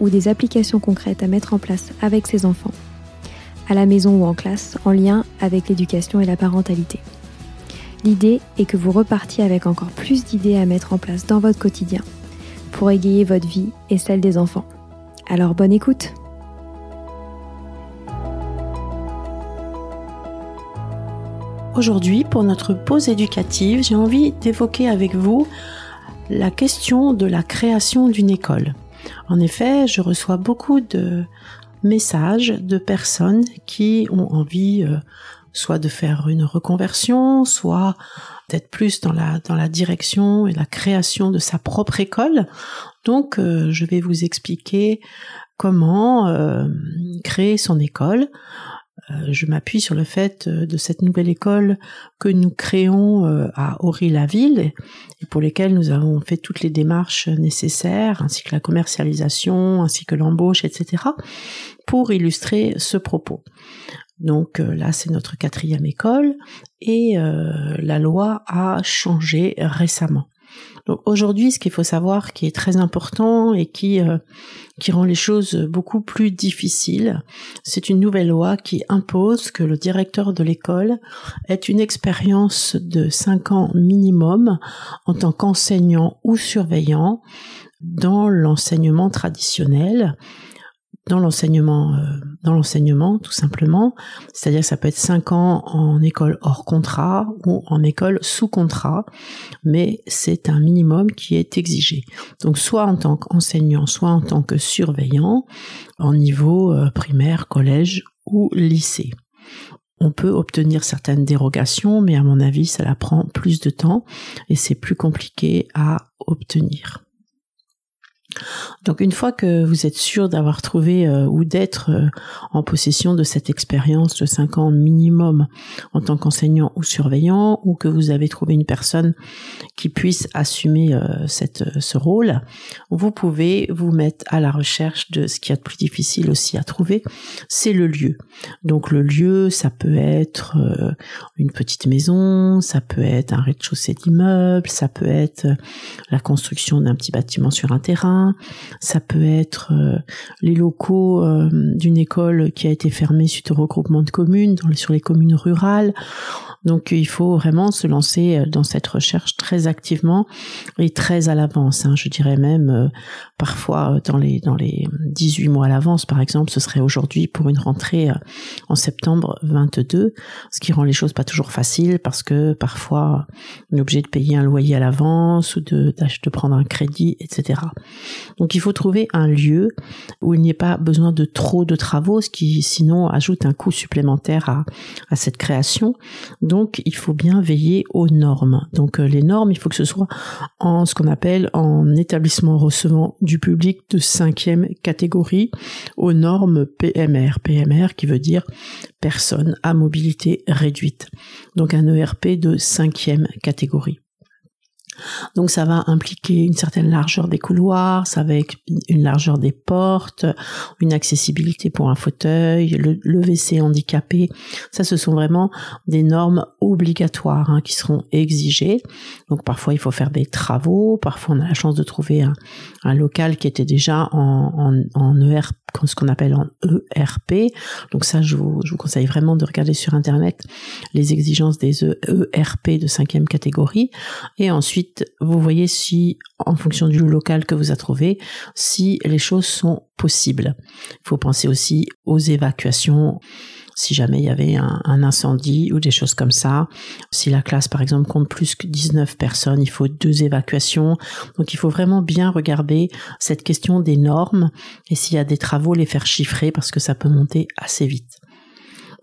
ou des applications concrètes à mettre en place avec ses enfants, à la maison ou en classe, en lien avec l'éducation et la parentalité. L'idée est que vous repartiez avec encore plus d'idées à mettre en place dans votre quotidien pour égayer votre vie et celle des enfants. Alors bonne écoute Aujourd'hui, pour notre pause éducative, j'ai envie d'évoquer avec vous la question de la création d'une école. En effet, je reçois beaucoup de messages de personnes qui ont envie euh, soit de faire une reconversion, soit d'être plus dans la direction et la création de sa propre école. Donc euh, je vais vous expliquer comment euh, créer son école je m'appuie sur le fait euh, de cette nouvelle école que nous créons euh, à Aury-la-Ville et pour lesquelles nous avons fait toutes les démarches nécessaires, ainsi que la commercialisation, ainsi que l'embauche, etc., pour illustrer ce propos. Donc là, c'est notre quatrième école et la loi a changé récemment. Donc aujourd'hui, ce qu'il faut savoir qui est très important et qui euh, qui rend les choses beaucoup plus difficiles, c'est une nouvelle loi qui impose que le directeur de l'école ait une expérience de 5 ans minimum en tant qu'enseignant ou surveillant dans l'enseignement traditionnel dans l'enseignement, euh, dans l'enseignement tout simplement. C'est-à-dire ça peut être cinq ans en école hors contrat ou en école sous contrat, mais c'est un minimum qui est exigé. Donc soit en tant qu'enseignant, soit en tant que surveillant, en niveau euh, primaire, collège ou lycée. On peut obtenir certaines dérogations, mais à mon avis, ça la prend plus de temps et c'est plus compliqué à obtenir. Donc une fois que vous êtes sûr d'avoir trouvé euh, ou d'être euh, en possession de cette expérience de 5 ans minimum en tant qu'enseignant ou surveillant, ou que vous avez trouvé une personne qui puisse assumer euh, cette, ce rôle, vous pouvez vous mettre à la recherche de ce qui est de plus difficile aussi à trouver, c'est le lieu. Donc le lieu, ça peut être une petite maison, ça peut être un rez-de-chaussée d'immeuble, ça peut être la construction d'un petit bâtiment sur un terrain, ça peut être euh, les locaux euh, d'une école qui a été fermée suite au regroupement de communes sur les communes rurales. Donc il faut vraiment se lancer euh, dans cette recherche très activement et très à l'avance. Hein. Je dirais même euh, parfois dans les dans les 18 mois à l'avance, par exemple, ce serait aujourd'hui pour une rentrée en septembre 22, ce qui rend les choses pas toujours faciles parce que parfois on est obligé de payer un loyer à l'avance ou de, de prendre un crédit, etc. Donc il faut trouver un lieu où il n'y ait pas besoin de trop de travaux, ce qui sinon ajoute un coût supplémentaire à, à cette création. Il faut bien veiller aux normes. Donc euh, les normes, il faut que ce soit en ce qu'on appelle en établissement recevant du public de cinquième catégorie aux normes PMR. PMR qui veut dire personne à mobilité réduite. Donc un ERP de cinquième catégorie. Donc ça va impliquer une certaine largeur des couloirs, ça va être une largeur des portes, une accessibilité pour un fauteuil, le, WC handicapé. Ça, ce sont vraiment des normes obligatoires hein, qui seront exigées. Donc parfois il faut faire des travaux, parfois on a la chance de trouver un, local qui était déjà en, ERP, ce qu'on appelle en ERP. Donc ça, je vous, conseille vraiment de regarder sur internet les exigences des ERP de cinquième catégorie. Et ensuite vous voyez si, en fonction du local que vous avez trouvé, si les choses sont possibles. Il faut penser aussi aux évacuations si jamais il y avait un, incendie ou des choses comme ça. Si la classe, par exemple, compte plus que 19 personnes, il faut deux évacuations. Donc, il faut vraiment bien regarder cette question des normes et s'il y a des travaux, les faire chiffrer parce que ça peut monter assez vite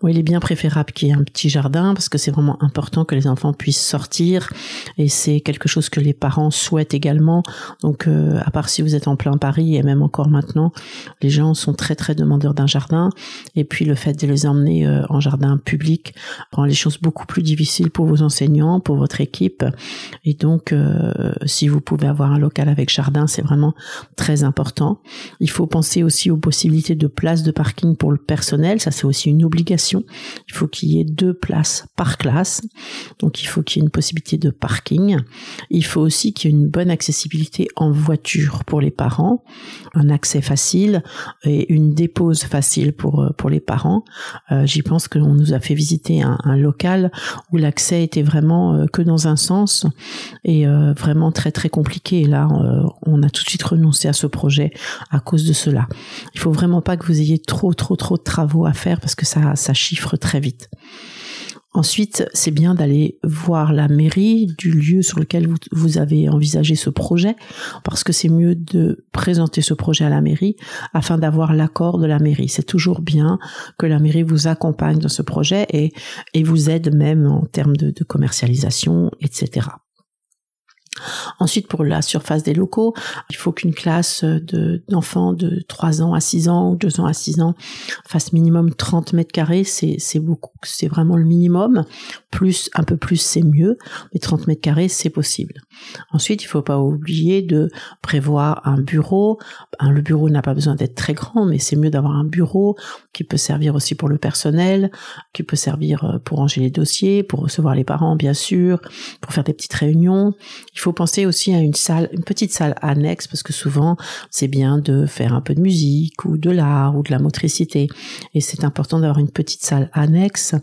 il est bien préférable qu'il y ait un petit jardin parce que c'est vraiment important que les enfants puissent sortir et c'est quelque chose que les parents souhaitent également. Donc, euh, à part si vous êtes en plein Paris et même encore maintenant, les gens sont très très demandeurs d'un jardin. Et puis le fait de les emmener euh, en jardin public rend les choses beaucoup plus difficiles pour vos enseignants, pour votre équipe. Et donc, euh, si vous pouvez avoir un local avec jardin, c'est vraiment très important. Il faut penser aussi aux possibilités de places de parking pour le personnel. Ça, c'est aussi une obligation il faut qu'il y ait deux places par classe. Donc il faut qu'il y ait une possibilité de parking. Il faut aussi qu'il y ait une bonne accessibilité en voiture pour les parents, un accès facile et une dépose facile pour, pour les parents. Euh, j'y pense qu'on nous a fait visiter un, local où l'accès était vraiment euh, que dans un sens et euh, vraiment très très compliqué. Et là, on a tout de suite renoncé à ce projet à cause de cela. Il faut vraiment pas que vous ayez trop trop trop de travaux à faire parce que ça ça chiffre très vite. Ensuite, c'est bien d'aller voir la mairie du lieu sur lequel vous, avez envisagé ce projet, parce que c'est mieux de présenter ce projet à la mairie afin d'avoir l'accord de la mairie. C'est toujours bien que la mairie vous accompagne dans ce projet et, vous aide même en termes de commercialisation, etc. Ensuite, pour la surface des locaux, il faut qu'une classe de, d'enfants de 3 ans à 6 ans ou 2 ans à 6 ans fasse minimum 30 mètres carrés. C'est, c'est vraiment le minimum. Plus, un peu plus, c'est mieux. Mais 30 mètres carrés, c'est possible. Ensuite, il faut pas oublier de prévoir un bureau. le bureau n'a pas besoin d'être très grand, mais c'est mieux d'avoir un bureau qui peut servir aussi pour le personnel, qui peut servir euh, pour ranger les dossiers, pour recevoir les parents, bien sûr, pour faire des petites réunions. Il faut penser aussi à une salle, une petite salle annexe, parce que souvent, c'est bien de faire un peu de musique ou de l'art ou de la motricité. Et c'est important d'avoir une petite salle annexe.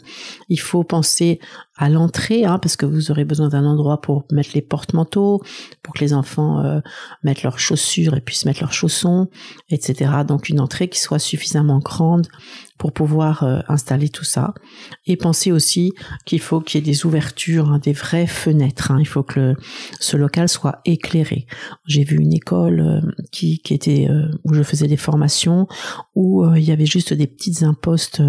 Il faut penser à l'entrée, hein, parce que vous aurez besoin d'un endroit pour mettre les porte-manteaux, pour que les enfants euh, mettent leurs chaussures et puissent mettre leurs chaussons, etc. Donc une entrée qui soit suffisamment grande pour pouvoir euh, installer tout ça. Et pensez aussi qu'il faut qu'il y ait des ouvertures, hein, des vraies fenêtres. Hein. Il faut que ce local soit éclairé. J'ai vu une école euh, qui, qui était où je faisais des formations où il y avait juste des petites impostes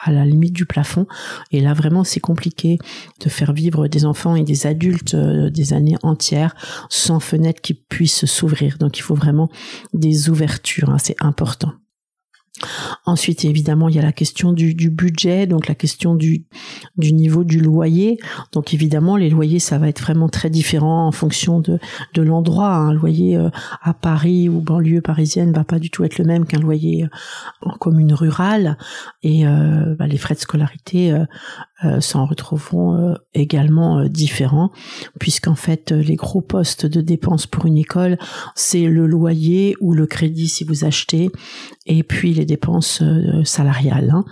à la limite du plafond. Et là vraiment c'est compliqué de faire vivre des enfants et des adultes euh, des années entières sans fenêtres qui puissent s'ouvrir. Donc il faut vraiment des ouvertures, hein, c'est important. Ensuite, évidemment, il y a la question du, budget, donc la question du, du niveau du loyer. Donc évidemment, les loyers, ça va être vraiment très différent en fonction de, de l'endroit. Un loyer euh, à Paris ou banlieue parisienne va pas du tout être le même qu'un loyer euh, en commune rurale. Et euh, bah, les frais de scolarité s'en retrouveront également différents, puisqu'en fait, les gros postes de dépenses pour une école, c'est le loyer ou le crédit si vous achetez et puis les dépenses euh, salariales. Hein.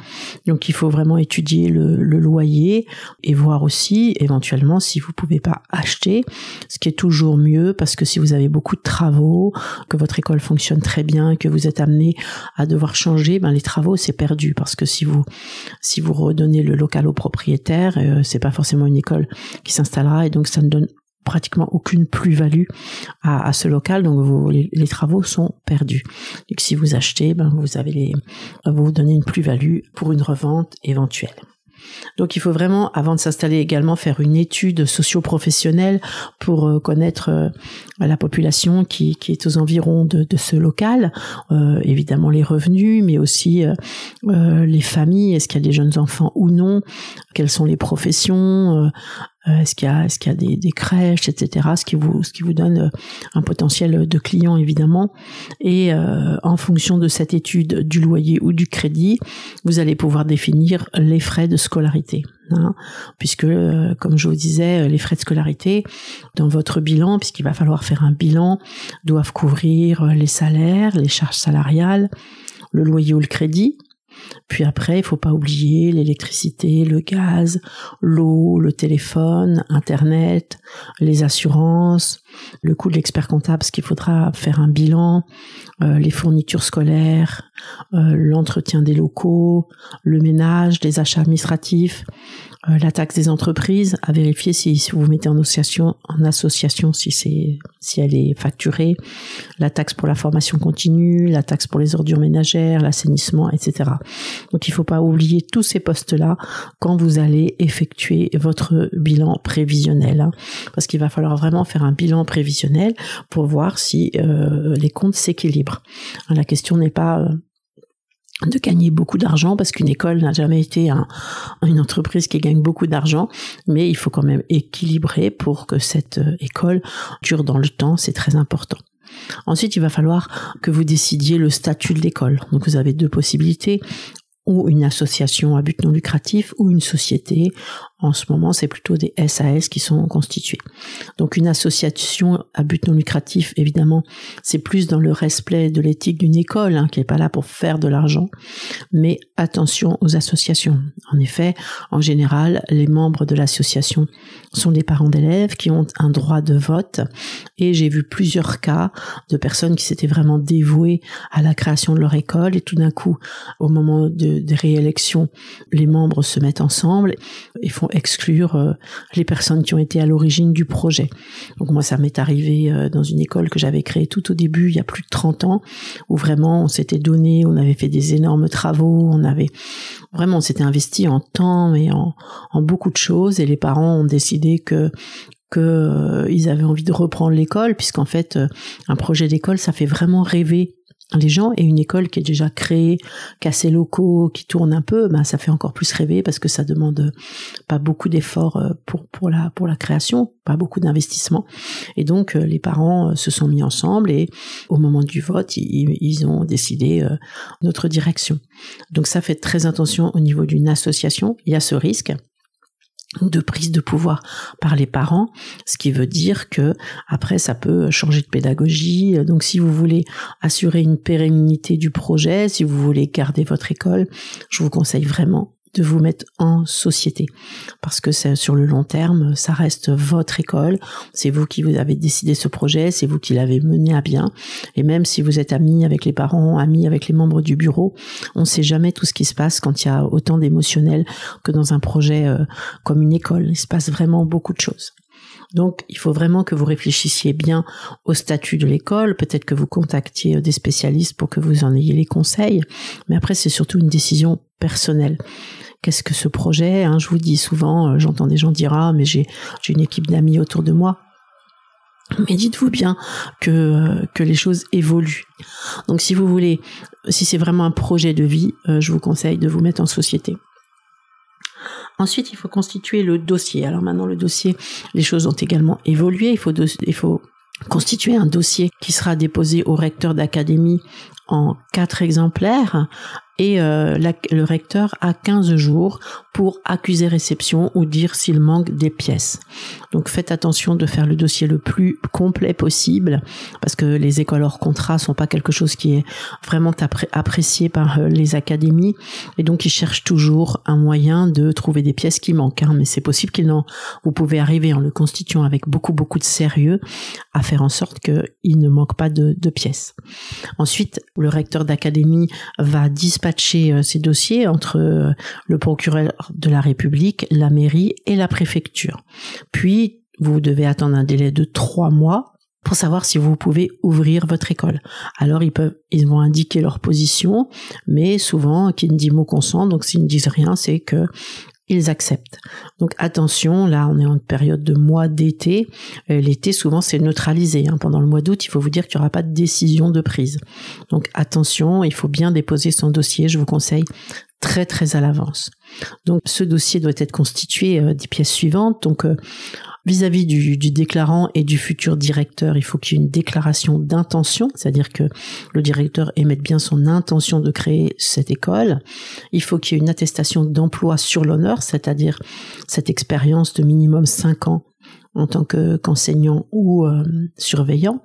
Donc il faut vraiment étudier le, loyer et voir aussi éventuellement si vous pouvez pas acheter, ce qui est toujours mieux parce que si vous avez beaucoup de travaux, que votre école fonctionne très bien, que vous êtes amené à devoir changer, ben les travaux c'est perdu parce que si vous si vous redonnez le local au propriétaire, euh, c'est pas forcément une école qui s'installera et donc ça ne donne pratiquement aucune plus-value à, ce local, donc les, travaux sont perdus. Si vous achetez, ben vous avez les, vous donnez une plus-value pour une revente éventuelle. Donc il faut vraiment, avant de s'installer également, faire une étude socio-professionnelle pour euh, connaître euh, la population qui, est aux environs de, ce local, euh, évidemment les revenus, mais aussi les familles, est-ce qu'il y a des jeunes enfants ou non, quelles sont les professions, est-ce qu'il y a, est-ce qu'il y a des, crèches, etc. Ce qui vous, donne euh, un potentiel de clients évidemment. Et euh, en fonction de cette étude du loyer ou du crédit, vous allez pouvoir définir les frais de scolarité. Hein, puisque, comme je vous disais, les frais de scolarité dans votre bilan, puisqu'il va falloir faire un bilan, doivent couvrir les salaires, les charges salariales, le loyer ou le crédit, puis après, il faut pas oublier l'électricité, le gaz, l'eau, le téléphone, Internet, les assurances, le coût de l'expert comptable, parce qu'il faudra faire un bilan, euh, les fournitures scolaires, euh, l'entretien des locaux, le ménage, les achats administratifs, euh, la taxe des entreprises, à vérifier si, si, vous mettez en association, en association si c'est si elle est facturée, la taxe pour la formation continue, la taxe pour les ordures ménagères, l'assainissement, etc. Donc il ne faut pas oublier tous ces postes-là quand vous allez effectuer votre bilan prévisionnel, hein, parce qu'il va falloir vraiment faire un bilan prévisionnel pour voir si euh, les comptes s'équilibrent. La question n'est pas euh, de gagner beaucoup d'argent parce qu'une école n'a jamais été une entreprise qui gagne beaucoup d'argent, mais il faut quand même équilibrer pour que cette euh, école dure dans le temps, c'est très important. Ensuite, il va falloir que vous décidiez le statut de l'école. Donc vous avez deux possibilités ou une association à but non lucratif ou une société. En ce moment, c'est plutôt des SAS qui sont constitués. Donc une association à but non lucratif, évidemment, c'est plus dans le respect de l'éthique d'une école, hein, qui n'est pas là pour faire de l'argent. Mais attention aux associations. En effet, en général, les membres de l'association sont les parents d'élèves qui ont un droit de vote. Et j'ai vu plusieurs cas de personnes qui s'étaient vraiment dévouées à la création de leur école et tout d'un coup, au moment de des réélections, les membres se mettent ensemble et font exclure euh, les personnes qui ont été à l'origine du projet. Donc moi, ça m'est arrivé euh, dans une école que j'avais créée tout au début, il y a plus de 30 ans, où vraiment on s'était donné, on avait fait des énormes travaux, on avait vraiment on s'était investi en temps et en, en beaucoup de choses et les parents ont décidé que que euh, avaient envie de reprendre l'école puisqu'en fait un projet d'école ça fait vraiment rêver les gens et une école qui est déjà créée, qui a ses locaux, qui tourne un peu, ben ça fait encore plus rêver parce que ça demande pas beaucoup d'efforts euh, pour pour la pour la création, pas beaucoup d'investissement. Et donc euh, les parents euh, se sont mis ensemble et au moment du vote, ils, ils ont décidé notre direction. Donc ça fait très attention au niveau d'une association, il y a ce risque de prise de pouvoir par les parents, ce qui veut dire que après ça peut changer de pédagogie. Donc si vous voulez assurer une pérennité du projet, si vous voulez garder votre école, je vous conseille vraiment de vous mettre en société. Parce que sur le long terme, ça reste votre école, c'est vous qui vous avez décidé ce projet, c'est vous qui l'avez mené à bien. Et même si vous êtes amis avec les parents, amis avec les membres du bureau, on ne sait jamais tout ce qui se passe quand il y a autant d'émotionnel que dans un projet euh, comme une école, il se passe vraiment beaucoup de choses. Donc, il faut vraiment que vous réfléchissiez bien au statut de l'école, peut-être que vous contactiez des spécialistes pour que vous en ayez les conseils, mais après, c'est surtout une décision personnelle qu'est-ce que ce projet hein, Je vous dis souvent, euh, j'entends des gens dire ah mais j'ai une équipe d'amis autour de moi. Mais dites-vous bien que, euh, que les choses évoluent. Donc si vous voulez, si c'est vraiment un projet de vie, euh, je vous conseille de vous mettre en société. Ensuite, il faut constituer le dossier. Alors maintenant, le dossier, les choses ont également évolué. Il faut constituer un dossier qui sera déposé au recteur d'académie en quatre exemplaires et euh, le recteur a 15 jours pour accuser réception ou dire s'il manque des pièces. Donc faites attention de faire le dossier le plus complet possible parce que les écoles hors contrat sont pas quelque chose qui est vraiment apprécié par euh, les académies et donc ils cherchent toujours un moyen de trouver des pièces qui manquent. Hein. mais c'est possible qu'ils n'en. Vous pouvez arriver en le constituant avec beaucoup beaucoup de sérieux à faire en sorte qu'il ne manque pas de, de pièces. Ensuite, le recteur d'académie va dispatcher euh, ces dossiers entre euh, le procureur de la République, la mairie et la préfecture. Puis, vous devez attendre un délai de trois mois pour savoir si vous pouvez ouvrir votre école. Alors ils peuvent, ils vont indiquer leur position, mais souvent qui ne dit mot consent, donc s'ils ne disent rien, c'est que ils acceptent. Donc attention, là on est en période de mois d'été. Euh, l'été souvent c'est neutralisé. Hein. Pendant le mois d'août, il faut vous dire qu'il n'y aura pas de décision de prise. Donc attention, il faut bien déposer son dossier. Je vous conseille très très à l'avance. Donc ce dossier doit être constitué euh, des pièces suivantes. Donc vis-à-vis du, déclarant et du futur directeur, il faut qu'il y ait une déclaration d'intention, c'est-à-dire que le directeur émette bien son intention de créer cette école. Il faut qu'il y ait une attestation d'emploi sur l'honneur, c'est-à-dire cette expérience de minimum 5 ans en tant qu'enseignant ou euh, surveillant,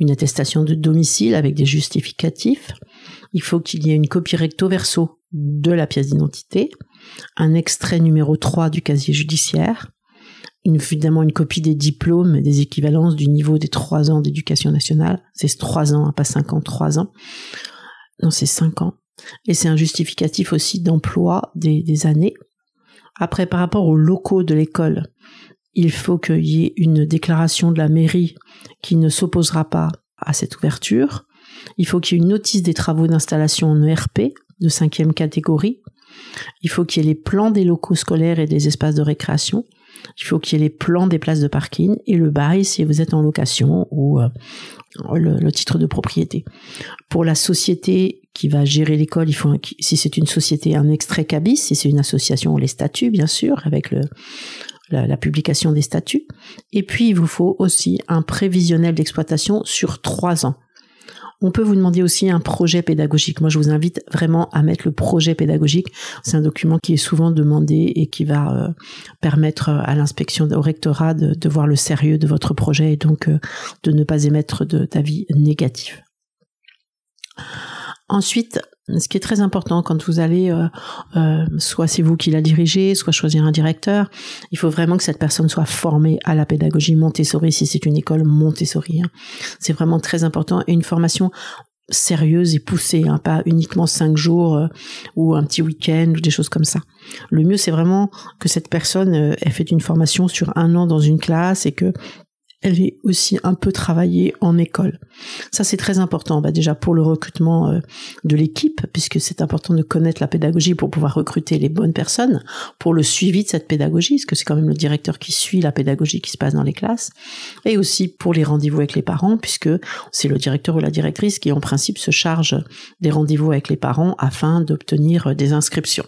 une attestation de domicile avec des justificatifs. Il faut qu'il y ait une copie recto verso de la pièce d'identité, un extrait numéro 3 du casier judiciaire, évidemment une copie des diplômes des équivalences du niveau des trois ans d'éducation nationale. C'est trois ans, hein, pas cinq ans, trois ans. Non, c'est cinq ans. Et c'est un justificatif aussi d'emploi des, des années. Après, par rapport aux locaux de l'école, il faut qu'il y ait une déclaration de la mairie qui ne s'opposera pas à cette ouverture. Il faut qu'il y ait une notice des travaux d'installation en ERP de cinquième catégorie. Il faut qu'il y ait les plans des locaux scolaires et des espaces de récréation. Il faut qu'il y ait les plans des places de parking et le bail si vous êtes en location ou euh, le, titre de propriété. Pour la société qui va gérer l'école, il faut si c'est une société un extrait cabis, si c'est une association les statuts bien sûr avec la, publication des statuts. Et puis il vous faut aussi un prévisionnel d'exploitation sur trois ans. On peut vous demander aussi un projet pédagogique. Moi, je vous invite vraiment à mettre le projet pédagogique. C'est un document qui est souvent demandé et qui va euh, permettre euh, à l'inspection, au rectorat de, voir le sérieux de votre projet et donc euh, de ne pas émettre d'avis négatif. Ensuite, ce qui est très important quand vous allez, euh, euh, soit c'est vous qui la dirigez, soit choisir un directeur, il faut vraiment que cette personne soit formée à la pédagogie Montessori si c'est une école Montessori. Hein. C'est vraiment très important et une formation sérieuse et poussée, hein, pas uniquement cinq jours euh, ou un petit week-end ou des choses comme ça. Le mieux, c'est vraiment que cette personne ait fait une formation sur un an dans une classe et que elle est aussi un peu travaillée en école. Ça, c'est très important, bah, déjà pour le recrutement euh, de l'équipe, puisque c'est important de connaître la pédagogie pour pouvoir recruter les bonnes personnes, pour le suivi de cette pédagogie, parce que c'est quand même le directeur qui suit la pédagogie qui se passe dans les classes, et aussi pour les rendez-vous avec les parents, puisque c'est le directeur ou la directrice qui, en principe, se charge des rendez-vous avec les parents afin d'obtenir des inscriptions.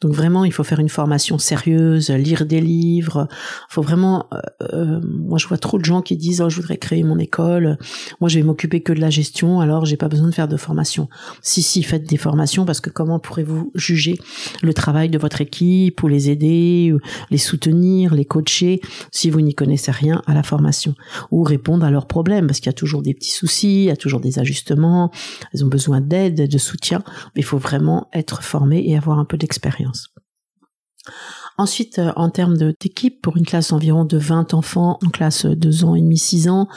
Donc vraiment, il faut faire une formation sérieuse, lire des livres. Il faut vraiment. Euh, euh, moi, je vois trop de gens qui disent oh, je voudrais créer mon école. Moi, je vais m'occuper que de la gestion. Alors, j'ai pas besoin de faire de formation. Si si, faites des formations parce que comment pourrez-vous juger le travail de votre équipe ou les aider, les soutenir, les coacher si vous n'y connaissez rien à la formation? Ou répondre à leurs problèmes parce qu'il y a toujours des petits soucis, il y a toujours des ajustements. Elles ont besoin d'aide, de soutien. Mais il faut vraiment être formé et avoir un peu d'expérience Ensuite, euh, en termes d'équipe, pour une classe environ de 20 enfants, en classe 2 ans et demi, 6 ans,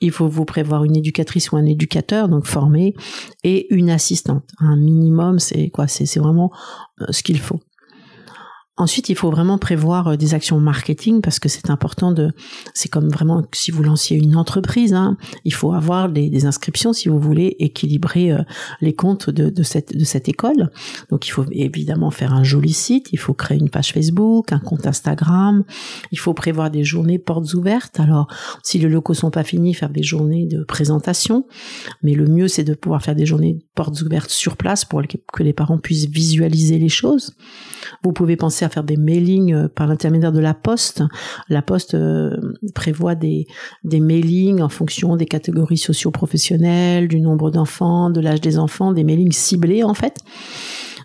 il faut vous prévoir une éducatrice ou un éducateur, donc formé, et une assistante. Un minimum, c'est quoi? C'est vraiment euh, ce qu'il faut. Ensuite, il faut vraiment prévoir euh, des actions marketing parce que c'est important de. C'est comme vraiment si vous lanciez une entreprise, hein, il faut avoir des, inscriptions si vous voulez équilibrer euh, les comptes de, cette de cette école. Donc, il faut évidemment faire un joli site, il faut créer une page Facebook, un compte Instagram, il faut prévoir des journées portes ouvertes. Alors, si les locaux sont pas finis, faire des journées de présentation, mais le mieux c'est de pouvoir faire des journées portes ouvertes sur place pour que les parents puissent visualiser les choses. Vous pouvez penser à faire des mailings par l'intermédiaire de la poste. La poste prévoit des, des mailings en fonction des catégories socio-professionnelles, du nombre d'enfants, de l'âge des enfants, des mailings ciblés en fait.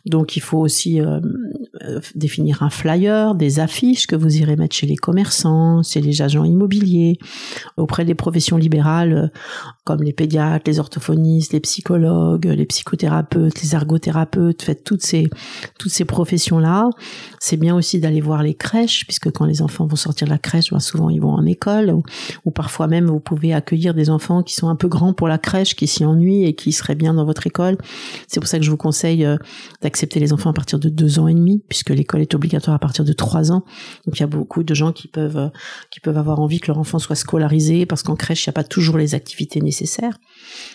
Donc il faut aussi euh, euh, définir un flyer, des affiches que vous irez mettre chez les commerçants, chez les agents immobiliers, auprès des professions libérales euh, comme les pédiatres, les orthophonistes, les psychologues, les psychothérapeutes, les ergothérapeutes, faites toutes ces toutes ces professions là. C'est bien aussi d'aller voir les crèches puisque quand les enfants vont sortir de la crèche, ben, souvent ils vont en école ou, ou parfois même vous pouvez accueillir des enfants qui sont un peu grands pour la crèche, qui s'y ennuient et qui seraient bien dans votre école. C'est pour ça que je vous conseille accepter les enfants à partir de deux ans et demi, puisque l'école est obligatoire à partir de trois ans. Donc il y a beaucoup de gens qui peuvent euh, qui peuvent avoir envie que leur enfant soit scolarisé, parce qu'en crèche il n'y a pas toujours les activités nécessaires.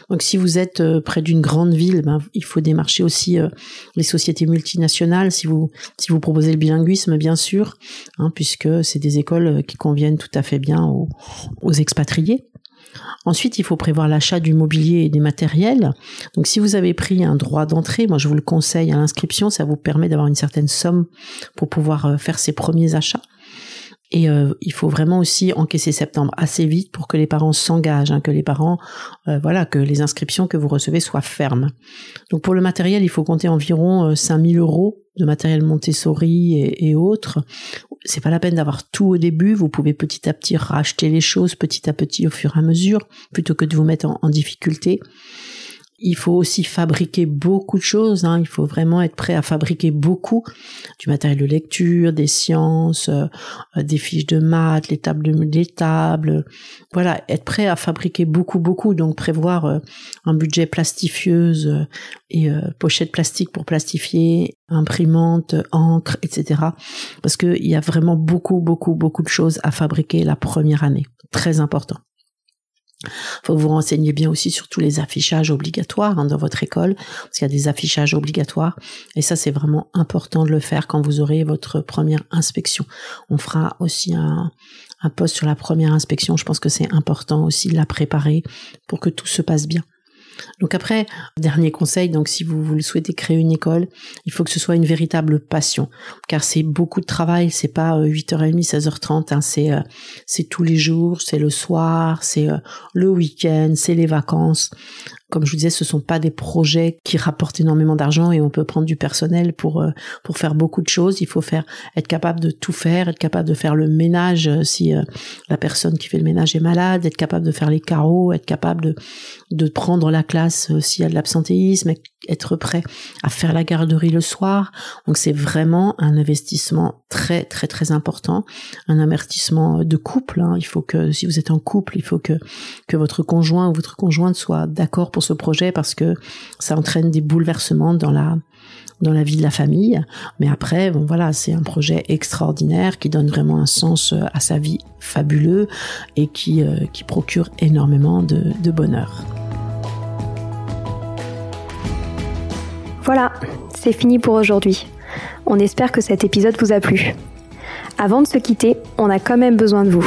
Donc si vous êtes euh, près d'une grande ville, ben, il faut démarcher aussi euh, les sociétés multinationales. Si vous si vous proposez le bilinguisme, bien sûr, hein, puisque c'est des écoles qui conviennent tout à fait bien aux, aux expatriés. Ensuite, il faut prévoir l'achat du mobilier et des matériels. Donc, si vous avez pris un droit d'entrée, moi, je vous le conseille à l'inscription, ça vous permet d'avoir une certaine somme pour pouvoir euh, faire ses premiers achats. Et euh, il faut vraiment aussi encaisser septembre assez vite pour que les parents s'engagent, hein, que les parents, euh, voilà, que les inscriptions que vous recevez soient fermes. Donc pour le matériel, il faut compter environ 5000 euh, euros de matériel Montessori et autres. C'est pas la peine d'avoir tout au début. Vous pouvez petit à petit racheter les choses petit à petit au fur et à mesure, plutôt que de vous mettre en difficulté. Il faut aussi fabriquer beaucoup de choses. Hein. Il faut vraiment être prêt à fabriquer beaucoup du matériel de lecture, des sciences, euh, des fiches de maths, les tables tables. Voilà, être prêt à fabriquer beaucoup, beaucoup. Donc prévoir euh, un budget plastifieuse euh, et pochette plastique pour plastifier, imprimante, encre, etc. Parce qu'il y a vraiment beaucoup, beaucoup, beaucoup de choses à fabriquer la première année. Très important faut vous renseigner bien aussi sur tous les affichages obligatoires hein, dans votre école, parce qu'il y a des affichages obligatoires, et ça c'est vraiment important de le faire quand vous aurez votre première inspection. On fera aussi un, un poste sur la première inspection, je pense que c'est important aussi de la préparer pour que tout se passe bien. Donc après, dernier conseil, donc si vous, vous souhaitez créer une école, il faut que ce soit une véritable passion, car c'est beaucoup de travail, c'est pas 8h30, euh, 16h30, hein, c'est euh, c'est tous les jours, c'est le soir, c'est euh, le week-end, c'est les vacances. Comme je vous disais, ce sont pas des projets qui rapportent énormément d'argent et on peut prendre du personnel pour euh, pour faire beaucoup de choses. Il faut faire être capable de tout faire, être capable de faire le ménage euh, si euh, la personne qui fait le ménage est malade, être capable de faire les carreaux, être capable de de prendre la classe s'il y a de l'absentéisme, être prêt à faire la garderie le soir. Donc c'est vraiment un investissement très très très important, un investissement de couple. Hein. Il faut que si vous êtes en couple, il faut que que votre conjoint ou votre conjointe soit d'accord ce projet parce que ça entraîne des bouleversements dans la dans la vie de la famille. Mais après, bon voilà, c'est un projet extraordinaire qui donne vraiment un sens euh, à sa vie fabuleux et qui, euh, qui procure énormément de, de bonheur. Voilà, c'est fini pour aujourd'hui. On espère que cet épisode vous a plu. Avant de se quitter, on a quand même besoin de vous.